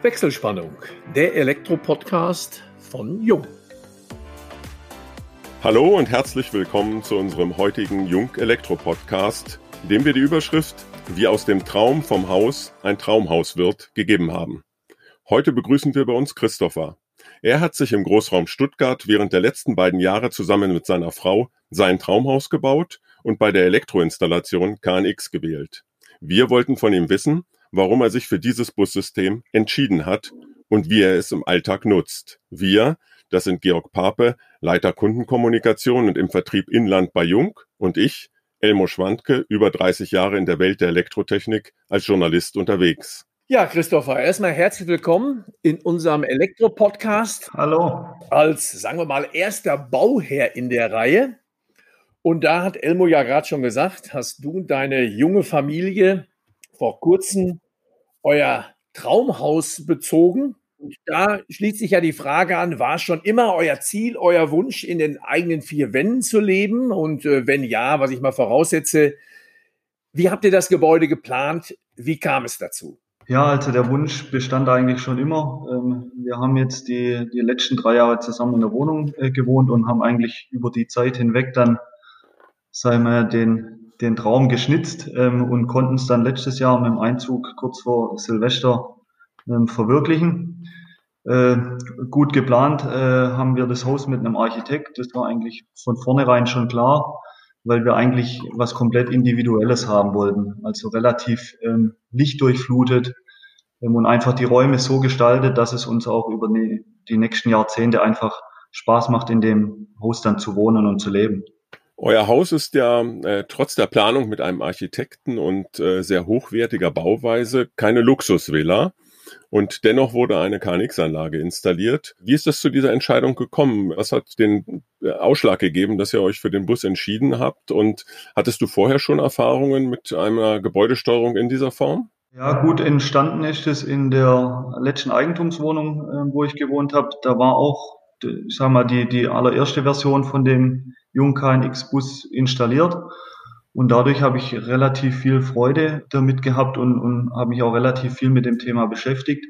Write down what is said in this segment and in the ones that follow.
Wechselspannung, der Elektro-Podcast von Jung. Hallo und herzlich willkommen zu unserem heutigen Jung Elektro-Podcast, dem wir die Überschrift Wie aus dem Traum vom Haus ein Traumhaus wird gegeben haben. Heute begrüßen wir bei uns Christopher. Er hat sich im Großraum Stuttgart während der letzten beiden Jahre zusammen mit seiner Frau sein Traumhaus gebaut und bei der Elektroinstallation KNX gewählt. Wir wollten von ihm wissen, warum er sich für dieses Bussystem entschieden hat und wie er es im Alltag nutzt. Wir, das sind Georg Pape, Leiter Kundenkommunikation und im Vertrieb Inland bei Jung und ich, Elmo Schwandke, über 30 Jahre in der Welt der Elektrotechnik als Journalist unterwegs. Ja, Christopher, erstmal herzlich willkommen in unserem Elektro-Podcast. Hallo. Als, sagen wir mal, erster Bauherr in der Reihe. Und da hat Elmo ja gerade schon gesagt, hast du deine junge Familie vor kurzem euer Traumhaus bezogen. Und da schließt sich ja die Frage an, war schon immer euer Ziel, euer Wunsch, in den eigenen vier Wänden zu leben? Und äh, wenn ja, was ich mal voraussetze, wie habt ihr das Gebäude geplant? Wie kam es dazu? Ja, also der Wunsch bestand eigentlich schon immer. Ähm, wir haben jetzt die, die letzten drei Jahre zusammen in der Wohnung äh, gewohnt und haben eigentlich über die Zeit hinweg dann, sagen wir, den, den Traum geschnitzt ähm, und konnten es dann letztes Jahr mit dem Einzug kurz vor Silvester ähm, verwirklichen. Äh, gut geplant äh, haben wir das Haus mit einem Architekt. Das war eigentlich von vornherein schon klar, weil wir eigentlich was komplett Individuelles haben wollten. Also relativ ähm, lichtdurchflutet ähm, und einfach die Räume so gestaltet, dass es uns auch über die, die nächsten Jahrzehnte einfach Spaß macht, in dem Haus dann zu wohnen und zu leben. Euer Haus ist ja äh, trotz der Planung mit einem Architekten und äh, sehr hochwertiger Bauweise keine Luxusvilla. Und dennoch wurde eine KNX-Anlage installiert. Wie ist es zu dieser Entscheidung gekommen? Was hat den äh, Ausschlag gegeben, dass ihr euch für den Bus entschieden habt? Und hattest du vorher schon Erfahrungen mit einer Gebäudesteuerung in dieser Form? Ja, gut entstanden ist es in der letzten Eigentumswohnung, äh, wo ich gewohnt habe. Da war auch, ich sag mal, die, die allererste Version von dem Jung KNX Bus installiert. Und dadurch habe ich relativ viel Freude damit gehabt und, und habe mich auch relativ viel mit dem Thema beschäftigt.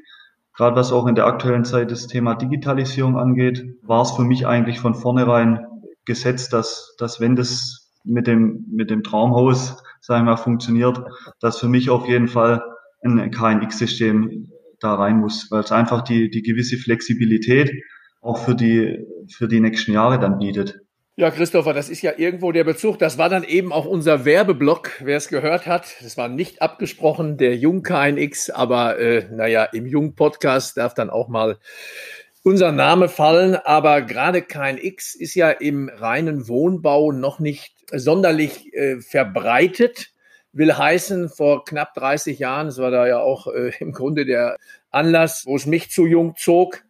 Gerade was auch in der aktuellen Zeit das Thema Digitalisierung angeht, war es für mich eigentlich von vornherein gesetzt, dass, dass wenn das mit dem, mit dem Traumhaus, sagen wir mal, funktioniert, dass für mich auf jeden Fall ein KNX-System da rein muss, weil es einfach die, die gewisse Flexibilität auch für die, für die nächsten Jahre dann bietet. Ja, Christopher, das ist ja irgendwo der Bezug. Das war dann eben auch unser Werbeblock, wer es gehört hat. Das war nicht abgesprochen, der Jung KNX, aber äh, naja, im Jung-Podcast darf dann auch mal unser Name fallen. Aber gerade KNX ist ja im reinen Wohnbau noch nicht sonderlich äh, verbreitet. Will heißen, vor knapp 30 Jahren, das war da ja auch äh, im Grunde der Anlass, wo es mich zu Jung zog,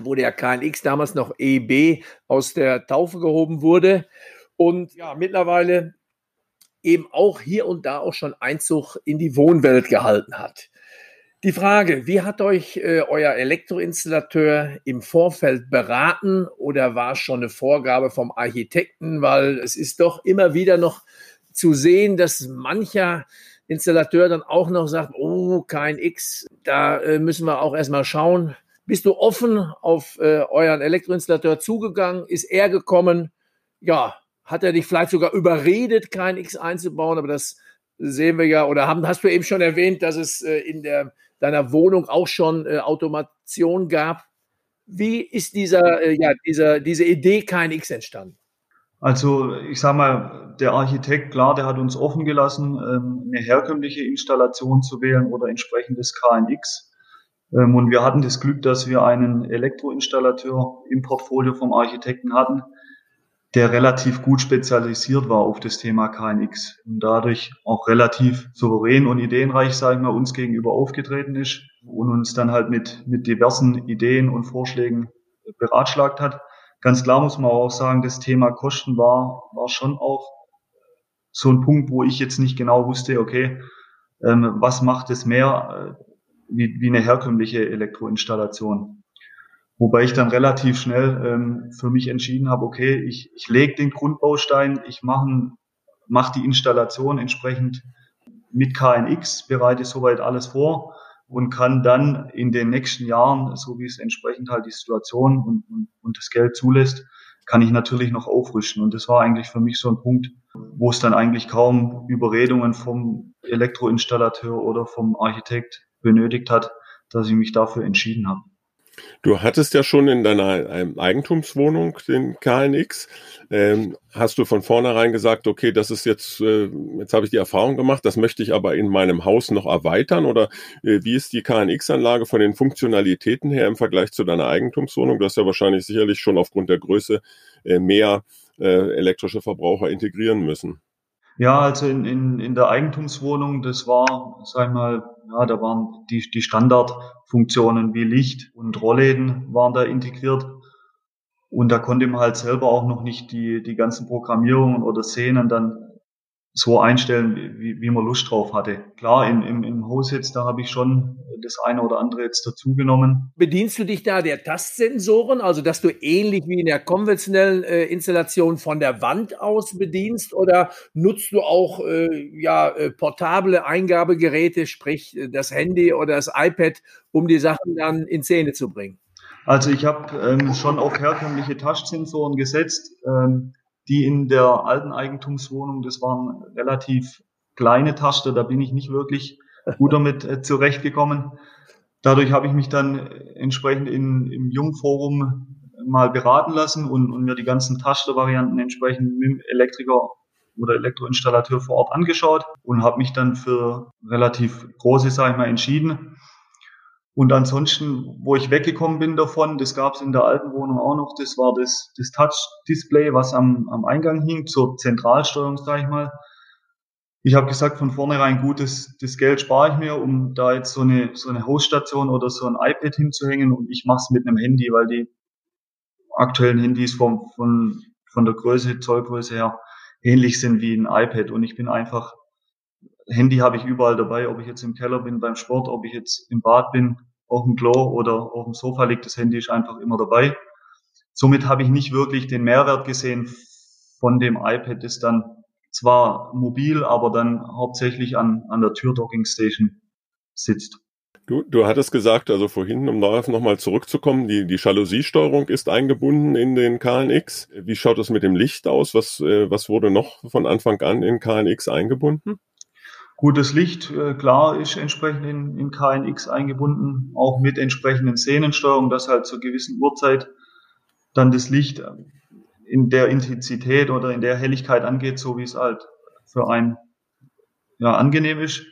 wo der KNX damals noch EB aus der Taufe gehoben wurde und ja, mittlerweile eben auch hier und da auch schon Einzug in die Wohnwelt gehalten hat. Die Frage, wie hat euch äh, euer Elektroinstallateur im Vorfeld beraten oder war es schon eine Vorgabe vom Architekten? Weil es ist doch immer wieder noch zu sehen, dass mancher Installateur dann auch noch sagt, oh, kein X, da äh, müssen wir auch erstmal schauen, bist du offen auf äh, euren Elektroinstallateur zugegangen? Ist er gekommen? Ja, hat er dich vielleicht sogar überredet, kein X einzubauen? Aber das sehen wir ja, oder haben, hast du eben schon erwähnt, dass es äh, in der, deiner Wohnung auch schon äh, Automation gab. Wie ist dieser, äh, ja, dieser, diese Idee kein X entstanden? Also ich sage mal, der Architekt, klar, der hat uns offen gelassen, ähm, eine herkömmliche Installation zu wählen oder entsprechendes KNX. Ähm, und wir hatten das Glück, dass wir einen Elektroinstallateur im Portfolio vom Architekten hatten, der relativ gut spezialisiert war auf das Thema KNX und dadurch auch relativ souverän und ideenreich, sagen wir, uns gegenüber aufgetreten ist und uns dann halt mit, mit diversen Ideen und Vorschlägen beratschlagt hat. Ganz klar muss man auch sagen, das Thema Kosten war, war schon auch so ein Punkt, wo ich jetzt nicht genau wusste, okay, ähm, was macht es mehr, wie, wie eine herkömmliche Elektroinstallation. Wobei ich dann relativ schnell ähm, für mich entschieden habe, okay, ich, ich lege den Grundbaustein, ich mache mach die Installation entsprechend mit KNX, bereite soweit alles vor und kann dann in den nächsten Jahren, so wie es entsprechend halt die Situation und, und, und das Geld zulässt, kann ich natürlich noch aufrüsten. Und das war eigentlich für mich so ein Punkt, wo es dann eigentlich kaum Überredungen vom Elektroinstallateur oder vom Architekt benötigt hat, dass ich mich dafür entschieden habe. Du hattest ja schon in deiner ähm, Eigentumswohnung den KNX. Ähm, hast du von vornherein gesagt, okay, das ist jetzt, äh, jetzt habe ich die Erfahrung gemacht, das möchte ich aber in meinem Haus noch erweitern? Oder äh, wie ist die KNX-Anlage von den Funktionalitäten her im Vergleich zu deiner Eigentumswohnung? Du hast ja wahrscheinlich sicherlich schon aufgrund der Größe äh, mehr äh, elektrische Verbraucher integrieren müssen. Ja, also in, in, in der Eigentumswohnung, das war, sag ich mal, ja, da waren die, die Standardfunktionen wie Licht und Rollläden waren da integriert. Und da konnte man halt selber auch noch nicht die, die ganzen Programmierungen oder Szenen dann so einstellen, wie, wie man Lust drauf hatte. Klar, im, im, im Haus jetzt, da habe ich schon das eine oder andere jetzt dazugenommen. Bedienst du dich da der Tastsensoren, also dass du ähnlich wie in der konventionellen äh, Installation von der Wand aus bedienst oder nutzt du auch äh, ja, äh, portable Eingabegeräte, sprich äh, das Handy oder das iPad, um die Sachen dann in Szene zu bringen? Also ich habe ähm, schon auf herkömmliche Touchsensoren gesetzt. Ähm, die in der alten Eigentumswohnung, das waren relativ kleine Taster, da bin ich nicht wirklich gut damit äh, zurechtgekommen. Dadurch habe ich mich dann entsprechend in, im Jungforum mal beraten lassen und, und mir die ganzen Taster-Varianten entsprechend mit dem Elektriker oder Elektroinstallateur vor Ort angeschaut und habe mich dann für relativ große, sage ich mal, entschieden. Und ansonsten, wo ich weggekommen bin davon, das gab es in der alten Wohnung auch noch, das war das, das Touch-Display, was am, am Eingang hing, zur Zentralsteuerung, sage ich mal. Ich habe gesagt, von vornherein gut, das, das Geld spare ich mir, um da jetzt so eine, so eine Hoststation oder so ein iPad hinzuhängen und ich mache es mit einem Handy, weil die aktuellen Handys vom, von, von der Größe, Zollgröße her ähnlich sind wie ein iPad und ich bin einfach Handy habe ich überall dabei, ob ich jetzt im Keller bin beim Sport, ob ich jetzt im Bad bin, auf dem Klo oder auf dem Sofa liegt, das Handy ist einfach immer dabei. Somit habe ich nicht wirklich den Mehrwert gesehen von dem iPad, das dann zwar mobil, aber dann hauptsächlich an, an der Tür-Docking Station sitzt. Du, du hattest gesagt, also vorhin, um darauf nochmal zurückzukommen, die, die Jalousiesteuerung ist eingebunden in den KNX. Wie schaut es mit dem Licht aus? Was, äh, was wurde noch von Anfang an in KNX eingebunden? Gutes Licht, äh, klar, ist entsprechend in, in KNX eingebunden, auch mit entsprechenden Szenensteuerung, dass halt zur gewissen Uhrzeit dann das Licht in der Intensität oder in der Helligkeit angeht, so wie es halt für einen ja, angenehm ist.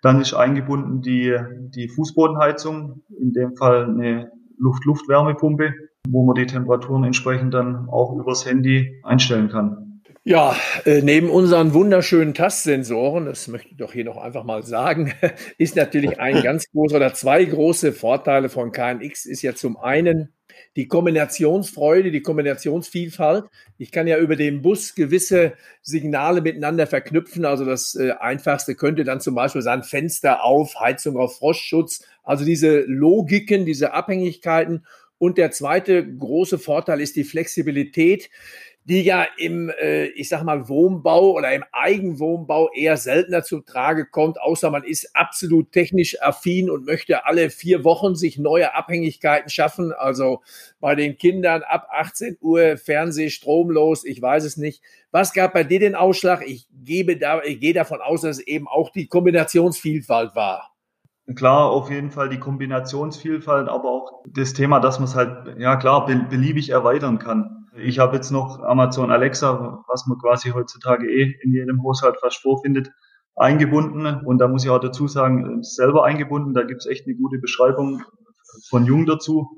Dann ist eingebunden die, die Fußbodenheizung, in dem Fall eine Luft-Luft-Wärmepumpe, wo man die Temperaturen entsprechend dann auch übers Handy einstellen kann. Ja, äh, neben unseren wunderschönen Tastsensoren, das möchte ich doch hier noch einfach mal sagen, ist natürlich ein ganz großer oder zwei große Vorteile von KNX ist ja zum einen die Kombinationsfreude, die Kombinationsvielfalt. Ich kann ja über den Bus gewisse Signale miteinander verknüpfen. Also das äh, einfachste könnte dann zum Beispiel sein Fenster auf, Heizung auf Frostschutz. Also diese Logiken, diese Abhängigkeiten. Und der zweite große Vorteil ist die Flexibilität die ja im, äh, ich sag mal, Wohnbau oder im Eigenwohnbau eher seltener zu Trage kommt, außer man ist absolut technisch affin und möchte alle vier Wochen sich neue Abhängigkeiten schaffen. Also bei den Kindern ab 18 Uhr Fernseh stromlos, ich weiß es nicht. Was gab bei dir den Ausschlag? Ich gebe da, ich gehe davon aus, dass es eben auch die Kombinationsvielfalt war. Klar, auf jeden Fall die Kombinationsvielfalt, aber auch das Thema, dass man es halt, ja klar, beliebig erweitern kann. Ich habe jetzt noch Amazon Alexa, was man quasi heutzutage eh in jedem Haushalt fast vorfindet, eingebunden. Und da muss ich auch dazu sagen, selber eingebunden. Da gibt es echt eine gute Beschreibung von Jung dazu,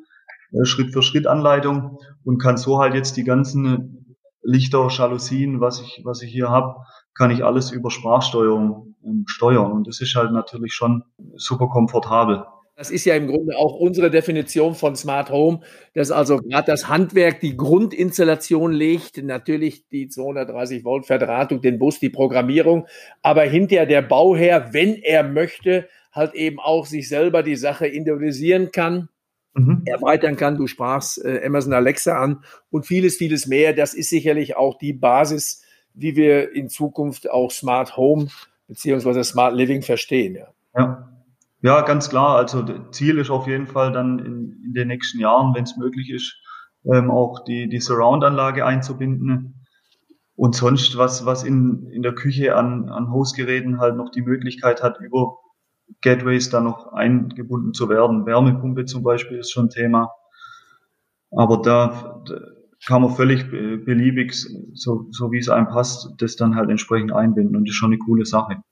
äh, Schritt für Schritt Anleitung und kann so halt jetzt die ganzen Lichter, Jalousien, was ich, was ich hier habe, kann ich alles über Sprachsteuerung ähm, steuern. Und das ist halt natürlich schon super komfortabel. Das ist ja im Grunde auch unsere Definition von Smart Home, dass also gerade das Handwerk die Grundinstallation legt, natürlich die 230 Volt Verdrahtung, den Bus, die Programmierung, aber hinterher der Bauherr, wenn er möchte, halt eben auch sich selber die Sache individualisieren kann, mhm. erweitern kann. Du sprachst äh, Amazon Alexa an und vieles, vieles mehr. Das ist sicherlich auch die Basis, wie wir in Zukunft auch Smart Home beziehungsweise Smart Living verstehen. Ja. ja. Ja, ganz klar. Also Ziel ist auf jeden Fall dann in, in den nächsten Jahren, wenn es möglich ist, ähm, auch die, die Surround-Anlage einzubinden. Und sonst, was, was in, in der Küche an, an Hausgeräten halt noch die Möglichkeit hat, über Gateways da noch eingebunden zu werden. Wärmepumpe zum Beispiel ist schon Thema. Aber da, da kann man völlig beliebig, so, so wie es einem passt, das dann halt entsprechend einbinden. Und das ist schon eine coole Sache.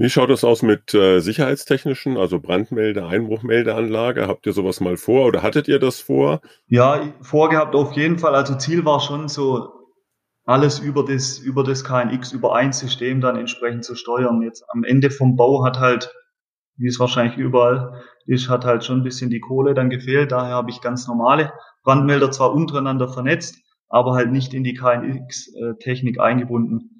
Wie schaut es aus mit äh, sicherheitstechnischen, also Brandmelde, Einbruchmeldeanlage? Habt ihr sowas mal vor oder hattet ihr das vor? Ja, vorgehabt auf jeden Fall. Also Ziel war schon so, alles über das, über das KNX, über ein System dann entsprechend zu steuern. Jetzt am Ende vom Bau hat halt, wie es wahrscheinlich überall ist, hat halt schon ein bisschen die Kohle dann gefehlt. Daher habe ich ganz normale Brandmelder zwar untereinander vernetzt, aber halt nicht in die KNX-Technik äh, eingebunden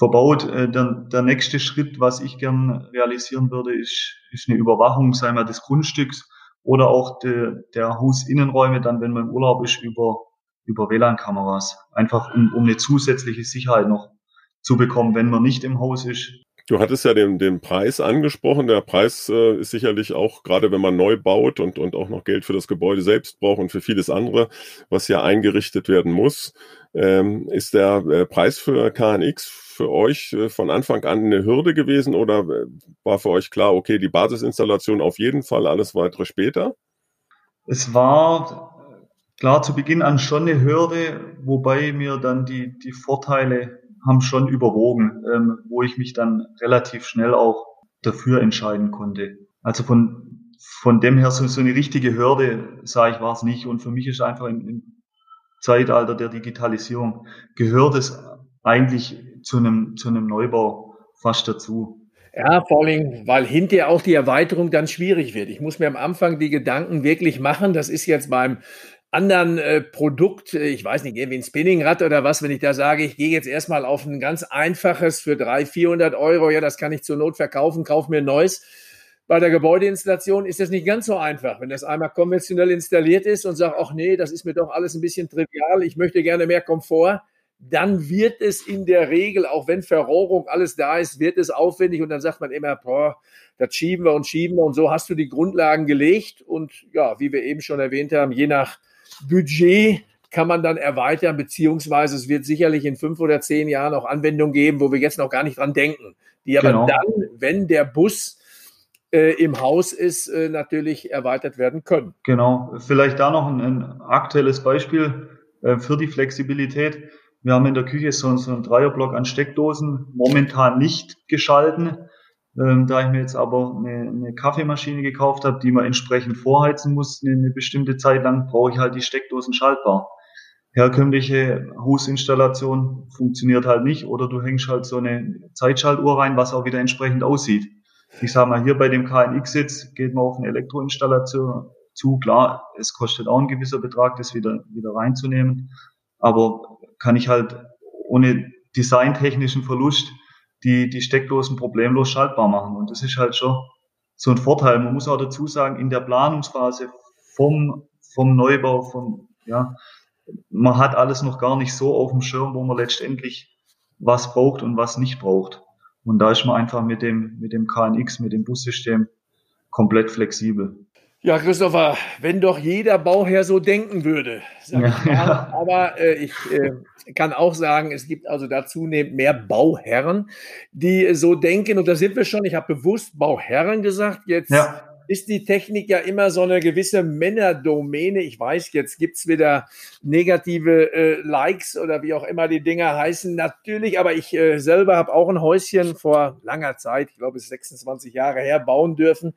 verbaut. Äh, der, der nächste Schritt, was ich gern realisieren würde, ist, ist eine Überwachung, sei mal des Grundstücks oder auch de, der Hausinnenräume, dann, wenn man im Urlaub ist, über, über WLAN-Kameras. Einfach um, um eine zusätzliche Sicherheit noch zu bekommen, wenn man nicht im Haus ist. Du hattest ja den, den Preis angesprochen. Der Preis äh, ist sicherlich auch, gerade wenn man neu baut und, und auch noch Geld für das Gebäude selbst braucht und für vieles andere, was ja eingerichtet werden muss, ähm, ist der äh, Preis für KNX für euch äh, von Anfang an eine Hürde gewesen oder äh, war für euch klar, okay, die Basisinstallation auf jeden Fall, alles weitere später? Es war klar zu Beginn an schon eine Hürde, wobei mir dann die, die Vorteile haben schon überwogen, ähm, wo ich mich dann relativ schnell auch dafür entscheiden konnte. Also von, von dem her so, so eine richtige Hürde, sage ich, war es nicht. Und für mich ist einfach im, im Zeitalter der Digitalisierung gehört es eigentlich zu einem, zu einem Neubau fast dazu. Ja, vor allem, weil hinterher auch die Erweiterung dann schwierig wird. Ich muss mir am Anfang die Gedanken wirklich machen. Das ist jetzt beim anderen äh, Produkt, äh, ich weiß nicht, irgendwie ein Spinningrad oder was, wenn ich da sage, ich gehe jetzt erstmal auf ein ganz einfaches für 300, 400 Euro, ja, das kann ich zur Not verkaufen, kauf mir ein neues. Bei der Gebäudeinstallation ist das nicht ganz so einfach. Wenn das einmal konventionell installiert ist und sagt, ach nee, das ist mir doch alles ein bisschen trivial, ich möchte gerne mehr Komfort, dann wird es in der Regel, auch wenn Verrohrung alles da ist, wird es aufwendig und dann sagt man immer, boah, das schieben wir und schieben wir und so hast du die Grundlagen gelegt und ja, wie wir eben schon erwähnt haben, je nach Budget kann man dann erweitern, beziehungsweise es wird sicherlich in fünf oder zehn Jahren auch Anwendungen geben, wo wir jetzt noch gar nicht dran denken, die aber genau. dann, wenn der Bus äh, im Haus ist, äh, natürlich erweitert werden können. Genau, vielleicht da noch ein, ein aktuelles Beispiel äh, für die Flexibilität. Wir haben in der Küche so, einen Dreierblock an Steckdosen, momentan nicht geschalten. Ähm, da ich mir jetzt aber eine, eine Kaffeemaschine gekauft habe, die man entsprechend vorheizen muss, eine, eine bestimmte Zeit lang, brauche ich halt die Steckdosen schaltbar. Herkömmliche Hausinstallation funktioniert halt nicht oder du hängst halt so eine Zeitschaltuhr rein, was auch wieder entsprechend aussieht. Ich sage mal, hier bei dem KNX jetzt geht man auf eine Elektroinstallation zu. Klar, es kostet auch ein gewisser Betrag, das wieder, wieder reinzunehmen. Aber kann ich halt ohne designtechnischen Verlust die, die Steckdosen problemlos schaltbar machen. Und das ist halt schon so ein Vorteil. Man muss auch dazu sagen, in der Planungsphase vom, vom Neubau, vom, ja, man hat alles noch gar nicht so auf dem Schirm, wo man letztendlich was braucht und was nicht braucht. Und da ist man einfach mit dem, mit dem KNX, mit dem Bussystem komplett flexibel. Ja, Christopher, wenn doch jeder Bauherr so denken würde. Ja. Aber äh, ich äh, kann auch sagen, es gibt also da zunehmend mehr Bauherren, die so denken. Und da sind wir schon. Ich habe bewusst Bauherren gesagt. Jetzt ja ist die Technik ja immer so eine gewisse Männerdomäne. Ich weiß, jetzt gibt's wieder negative äh, Likes oder wie auch immer die Dinger heißen. Natürlich, aber ich äh, selber habe auch ein Häuschen vor langer Zeit, ich glaube es ist 26 Jahre her, bauen dürfen.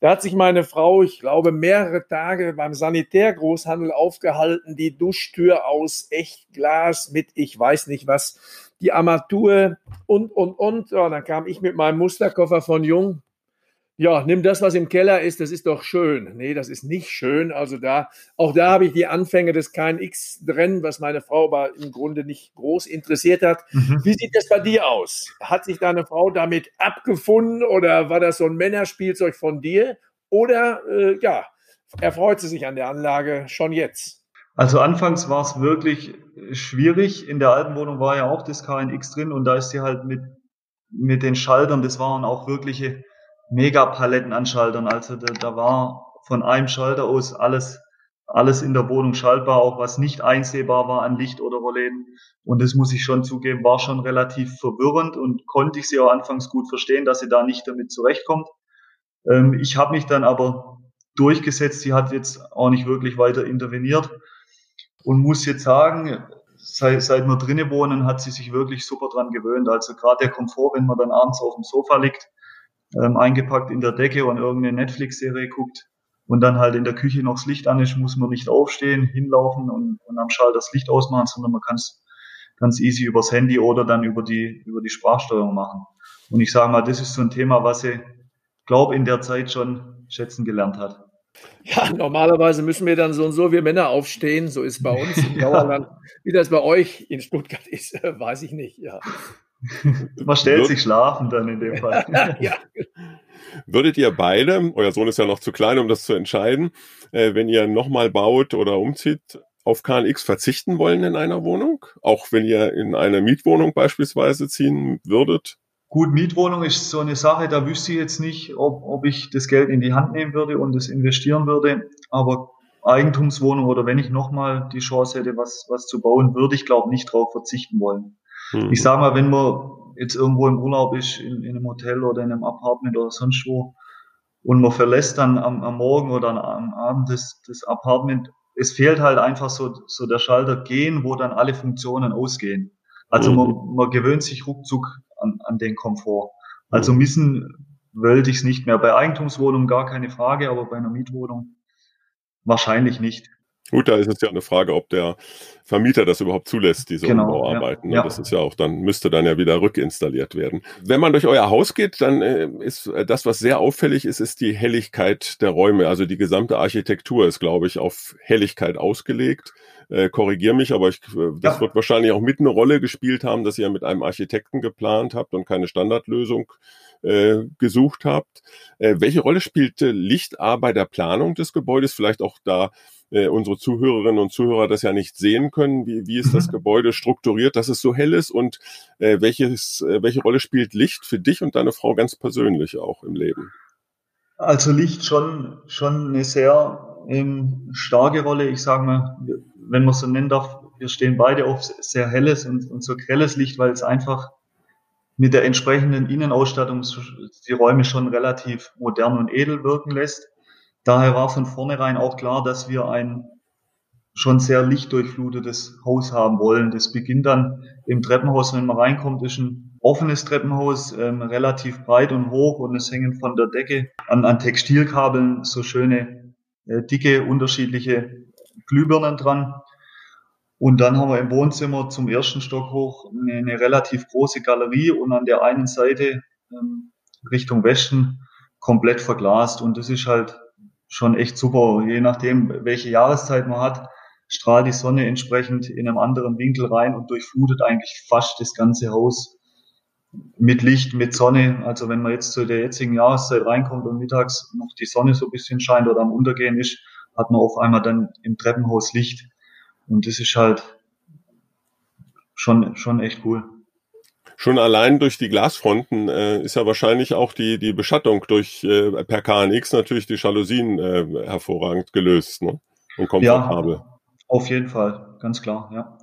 Da hat sich meine Frau, ich glaube, mehrere Tage beim Sanitärgroßhandel aufgehalten, die Duschtür aus Echtglas mit ich weiß nicht was, die Armatur und, und, und. Ja, dann kam ich mit meinem Musterkoffer von Jung, ja, nimm das, was im Keller ist, das ist doch schön. Nee, das ist nicht schön. Also da, auch da habe ich die Anfänge des KNX drin, was meine Frau aber im Grunde nicht groß interessiert hat. Mhm. Wie sieht das bei dir aus? Hat sich deine Frau damit abgefunden oder war das so ein Männerspielzeug von dir? Oder äh, ja, erfreut sie sich an der Anlage schon jetzt? Also anfangs war es wirklich schwierig. In der alten Wohnung war ja auch das KNX drin und da ist sie halt mit, mit den Schaltern, das waren auch wirkliche Megapaletten an Schaltern. Also da, da war von einem Schalter aus alles, alles in der Wohnung schaltbar, auch was nicht einsehbar war an Licht oder Rollläden. Und das muss ich schon zugeben, war schon relativ verwirrend und konnte ich sie auch anfangs gut verstehen, dass sie da nicht damit zurechtkommt. Ähm, ich habe mich dann aber durchgesetzt. Sie hat jetzt auch nicht wirklich weiter interveniert und muss jetzt sagen, seit, seit wir drinnen wohnen, hat sie sich wirklich super dran gewöhnt. Also gerade der Komfort, wenn man dann abends auf dem Sofa liegt, ähm, eingepackt in der Decke und irgendeine Netflix-Serie guckt und dann halt in der Küche noch das Licht an ist, muss man nicht aufstehen, hinlaufen und, und am Schalter das Licht ausmachen, sondern man kann es ganz easy übers Handy oder dann über die, über die Sprachsteuerung machen. Und ich sage mal, das ist so ein Thema, was sie, glaube in der Zeit schon schätzen gelernt hat. Ja, normalerweise müssen wir dann so und so, wir Männer aufstehen. So ist bei uns im Dauerland. Wie das bei euch in Stuttgart ist, weiß ich nicht. Ja. Man stellt sich schlafen dann in dem Fall. ja. Würdet ihr beide, euer Sohn ist ja noch zu klein, um das zu entscheiden, äh, wenn ihr nochmal baut oder umzieht, auf KNX verzichten wollen in einer Wohnung? Auch wenn ihr in eine Mietwohnung beispielsweise ziehen würdet? Gut, Mietwohnung ist so eine Sache, da wüsste ich jetzt nicht, ob, ob ich das Geld in die Hand nehmen würde und es investieren würde. Aber Eigentumswohnung oder wenn ich nochmal die Chance hätte, was, was zu bauen, würde ich glaube nicht darauf verzichten wollen. Mhm. Ich sage mal, wenn man jetzt irgendwo im Urlaub ist, in, in, einem Hotel oder in einem Apartment oder sonst wo, und man verlässt dann am, am Morgen oder am Abend das, das Apartment, es fehlt halt einfach so, so der Schalter gehen, wo dann alle Funktionen ausgehen. Also mhm. man, man gewöhnt sich ruckzuck an, an den Komfort. Also missen wollte ich es nicht mehr. Bei Eigentumswohnungen gar keine Frage, aber bei einer Mietwohnung wahrscheinlich nicht. Gut, da ist es ja eine Frage, ob der Vermieter das überhaupt zulässt, diese genau, Umbauarbeiten. Ja, ja. Das ist ja auch dann, müsste dann ja wieder rückinstalliert werden. Wenn man durch euer Haus geht, dann äh, ist äh, das, was sehr auffällig ist, ist die Helligkeit der Räume. Also die gesamte Architektur ist, glaube ich, auf Helligkeit ausgelegt. Äh, Korrigier mich, aber ich, äh, das ja. wird wahrscheinlich auch mit eine Rolle gespielt haben, dass ihr mit einem Architekten geplant habt und keine Standardlösung äh, gesucht habt. Äh, welche Rolle spielte Licht A bei der Planung des Gebäudes? Vielleicht auch da äh, unsere Zuhörerinnen und Zuhörer das ja nicht sehen können. Wie, wie ist das mhm. Gebäude strukturiert, dass es so hell ist und äh, welches, äh, welche Rolle spielt Licht für dich und deine Frau ganz persönlich auch im Leben? Also Licht schon, schon eine sehr ähm, starke Rolle. Ich sage mal, wenn man so nennen darf, wir stehen beide auf sehr helles und, und so grelles Licht, weil es einfach mit der entsprechenden Innenausstattung die Räume schon relativ modern und edel wirken lässt. Daher war von vornherein auch klar, dass wir ein schon sehr lichtdurchflutetes Haus haben wollen. Das beginnt dann im Treppenhaus, wenn man reinkommt, ist ein offenes Treppenhaus, ähm, relativ breit und hoch und es hängen von der Decke an, an Textilkabeln so schöne, äh, dicke, unterschiedliche Glühbirnen dran. Und dann haben wir im Wohnzimmer zum ersten Stock hoch eine, eine relativ große Galerie und an der einen Seite ähm, Richtung Westen komplett verglast. Und das ist halt schon echt super. Je nachdem, welche Jahreszeit man hat, strahlt die Sonne entsprechend in einem anderen Winkel rein und durchflutet eigentlich fast das ganze Haus mit Licht, mit Sonne. Also wenn man jetzt zu der jetzigen Jahreszeit reinkommt und mittags noch die Sonne so ein bisschen scheint oder am Untergehen ist, hat man auf einmal dann im Treppenhaus Licht. Und das ist halt schon, schon echt cool schon allein durch die Glasfronten äh, ist ja wahrscheinlich auch die, die Beschattung durch äh, per KNX natürlich die Jalousien äh, hervorragend gelöst ne? und komfortabel. Ja, auf jeden Fall, ganz klar, ja.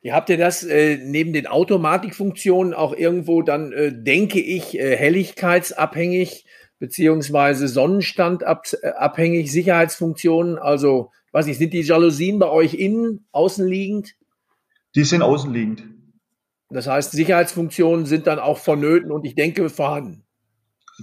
Ihr habt ja das äh, neben den Automatikfunktionen auch irgendwo dann, äh, denke ich, äh, helligkeitsabhängig beziehungsweise Sonnenstandabhängig, Sicherheitsfunktionen. Also, weiß ich, sind die Jalousien bei euch innen, außenliegend? Die sind außenliegend. Das heißt, Sicherheitsfunktionen sind dann auch vonnöten und ich denke vorhanden.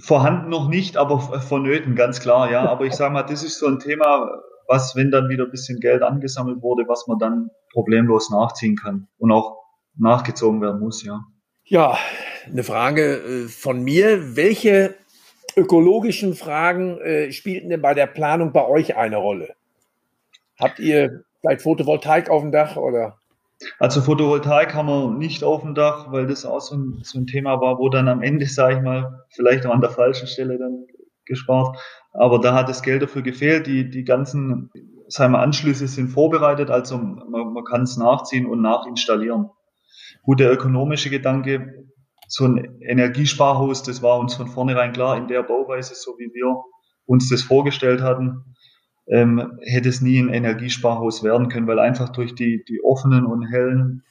Vorhanden noch nicht, aber vonnöten, ganz klar, ja. Aber ich sage mal, das ist so ein Thema, was, wenn dann wieder ein bisschen Geld angesammelt wurde, was man dann problemlos nachziehen kann und auch nachgezogen werden muss, ja. Ja, eine Frage äh, von mir. Welche ökologischen Fragen äh, spielten denn bei der Planung bei euch eine Rolle? Habt ihr vielleicht Photovoltaik auf dem Dach oder? Also Photovoltaik haben wir nicht auf dem Dach, weil das auch so ein, so ein Thema war, wo dann am Ende, sage ich mal, vielleicht auch an der falschen Stelle dann gespart. Aber da hat das Geld dafür gefehlt. Die, die ganzen sagen wir, Anschlüsse sind vorbereitet, also man, man kann es nachziehen und nachinstallieren. Gut, der ökonomische Gedanke so ein Energiesparhaus, das war uns von vornherein klar, in der Bauweise, so wie wir uns das vorgestellt hatten, ähm, hätte es nie ein Energiesparhaus werden können, weil einfach durch die, die offenen und hellen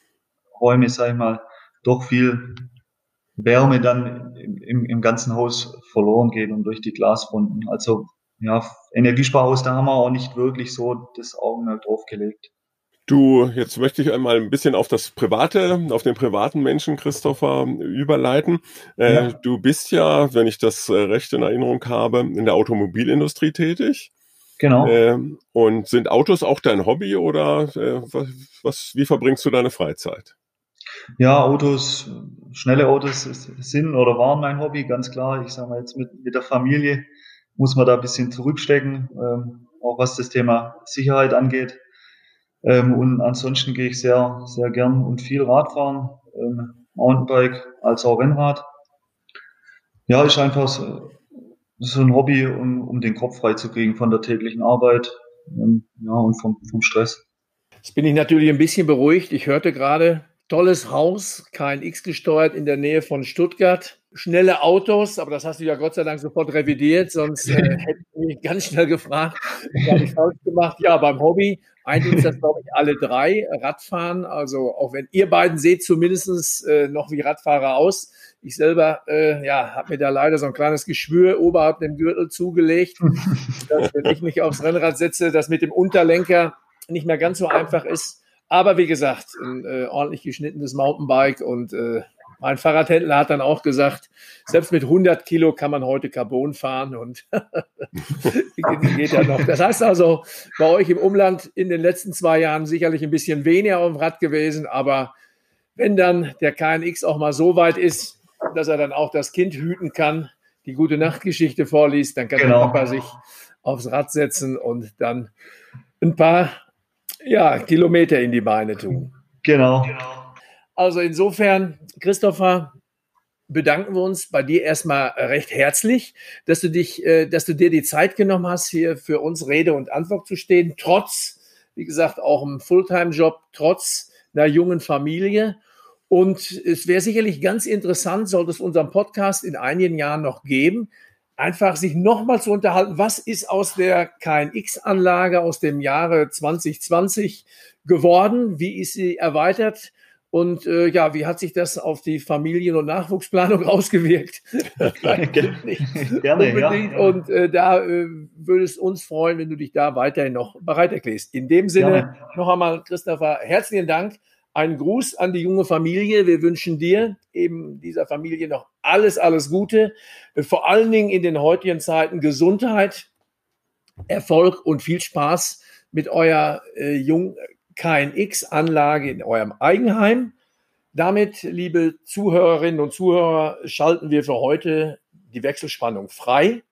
Räume, sag ich mal, doch viel Wärme dann im, im ganzen Haus verloren geht und durch die Glasfronten. Also ja, Energiesparhaus, da haben wir auch nicht wirklich so das Augenmerk drauf gelegt. Du, jetzt möchte ich einmal ein bisschen auf das Private, auf den privaten Menschen, Christopher, überleiten. Äh, ja. Du bist ja, wenn ich das äh, recht in Erinnerung habe, in der Automobilindustrie tätig. Genau. Äh, und sind Autos auch dein Hobby oder äh, was, was, wie verbringst du deine Freizeit? Ja, Autos, schnelle Autos sind oder waren mein Hobby, ganz klar. Ich sage mal jetzt mit, mit der Familie muss man da ein bisschen zurückstecken, ähm, auch was das Thema Sicherheit angeht. Ähm, und ansonsten gehe ich sehr, sehr gern und viel Radfahren, ähm, Mountainbike als auch Rennrad. Ja, ist einfach so, so ein Hobby, um, um den Kopf frei zu kriegen von der täglichen Arbeit ähm, ja, und vom, vom Stress. Jetzt bin ich natürlich ein bisschen beruhigt. Ich hörte gerade, tolles Haus, KNX gesteuert in der Nähe von Stuttgart. Schnelle Autos, aber das hast du ja Gott sei Dank sofort revidiert, sonst äh, hätte ich mich ganz schnell gefragt, was habe ich falsch gemacht. Ja, beim Hobby eint uns das, glaube ich, alle drei. Radfahren, also auch wenn ihr beiden seht zumindest äh, noch wie Radfahrer aus. Ich selber äh, ja, habe mir da leider so ein kleines Geschwür oberhalb dem Gürtel zugelegt, dass, wenn ich mich aufs Rennrad setze, das mit dem Unterlenker nicht mehr ganz so einfach ist. Aber wie gesagt, ein äh, ordentlich geschnittenes Mountainbike und äh, mein Fahrradhändler hat dann auch gesagt, selbst mit 100 Kilo kann man heute Carbon fahren und geht ja noch. Das heißt also, bei euch im Umland in den letzten zwei Jahren sicherlich ein bisschen weniger auf dem Rad gewesen, aber wenn dann der KNX auch mal so weit ist, dass er dann auch das Kind hüten kann, die gute Nachtgeschichte vorliest, dann kann genau. der Papa sich aufs Rad setzen und dann ein paar ja, Kilometer in die Beine tun. Genau. Also insofern, Christopher, bedanken wir uns bei dir erstmal recht herzlich, dass du dich, äh, dass du dir die Zeit genommen hast, hier für uns Rede und Antwort zu stehen, trotz, wie gesagt, auch einem Fulltime-Job, trotz einer jungen Familie. Und es wäre sicherlich ganz interessant, sollte es unseren Podcast in einigen Jahren noch geben, einfach sich nochmal zu unterhalten, was ist aus der KNX-Anlage aus dem Jahre 2020 geworden, wie ist sie erweitert und äh, ja, wie hat sich das auf die Familien- und Nachwuchsplanung ausgewirkt? Gerne, ja. Und äh, da äh, würde es uns freuen, wenn du dich da weiterhin noch bereit erklärst. In dem Sinne Gerne. noch einmal, Christopher, herzlichen Dank. Ein Gruß an die junge Familie. Wir wünschen dir eben dieser Familie noch alles, alles Gute. Vor allen Dingen in den heutigen Zeiten Gesundheit, Erfolg und viel Spaß mit eurer äh, jungen KNX-Anlage in eurem Eigenheim. Damit, liebe Zuhörerinnen und Zuhörer, schalten wir für heute die Wechselspannung frei,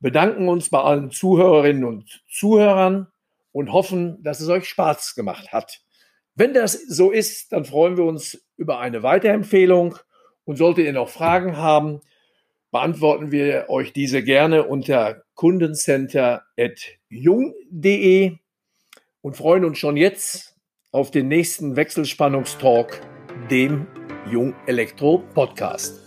bedanken uns bei allen Zuhörerinnen und Zuhörern und hoffen, dass es euch Spaß gemacht hat. Wenn das so ist, dann freuen wir uns über eine Weiterempfehlung und solltet ihr noch Fragen haben, beantworten wir euch diese gerne unter kundencenter.jung.de und freuen uns schon jetzt auf den nächsten Wechselspannungstalk, dem Jung Elektro Podcast.